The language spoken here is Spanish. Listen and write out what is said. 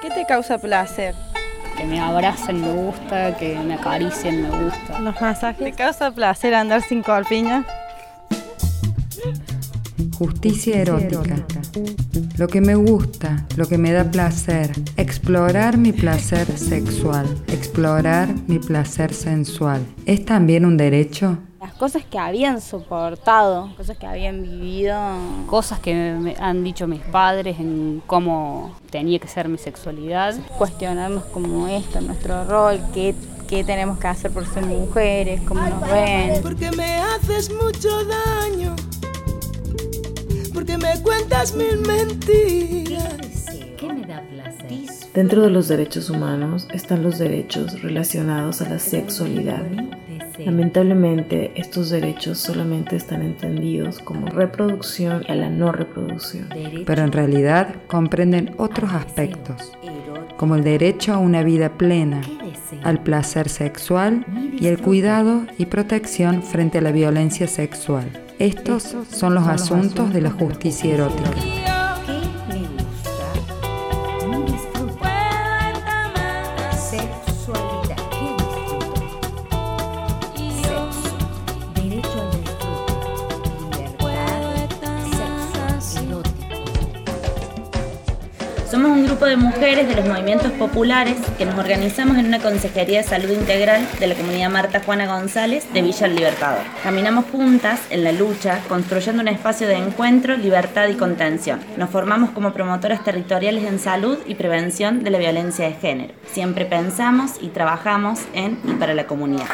¿Qué te causa placer? Que me abracen me gusta, que me acaricien me gusta. ¿Los masajes? ¿Te causa placer andar sin corpiña? Justicia erótica. Lo que me gusta, lo que me da placer. Explorar mi placer sexual. Explorar mi placer sensual. ¿Es también un derecho? Cosas que habían soportado, cosas que habían vivido. Cosas que me han dicho mis padres en cómo tenía que ser mi sexualidad. Cuestionarnos como esto, nuestro rol, qué, qué tenemos que hacer por ser mujeres, cómo nos ven. Porque me haces mucho daño porque me cuentas mil mentiras. ¿Qué me da placer? Dentro de los derechos humanos están los derechos relacionados a la sexualidad. Lamentablemente, estos derechos solamente están entendidos como reproducción y a la no reproducción. Pero en realidad comprenden otros aspectos, como el derecho a una vida plena, al placer sexual y el cuidado y protección frente a la violencia sexual. Estos son los asuntos de la justicia erótica. Somos un grupo de mujeres de los movimientos populares que nos organizamos en una Consejería de Salud Integral de la comunidad Marta Juana González de Villa El Libertador. Caminamos juntas en la lucha, construyendo un espacio de encuentro, libertad y contención. Nos formamos como promotoras territoriales en salud y prevención de la violencia de género. Siempre pensamos y trabajamos en y para la comunidad.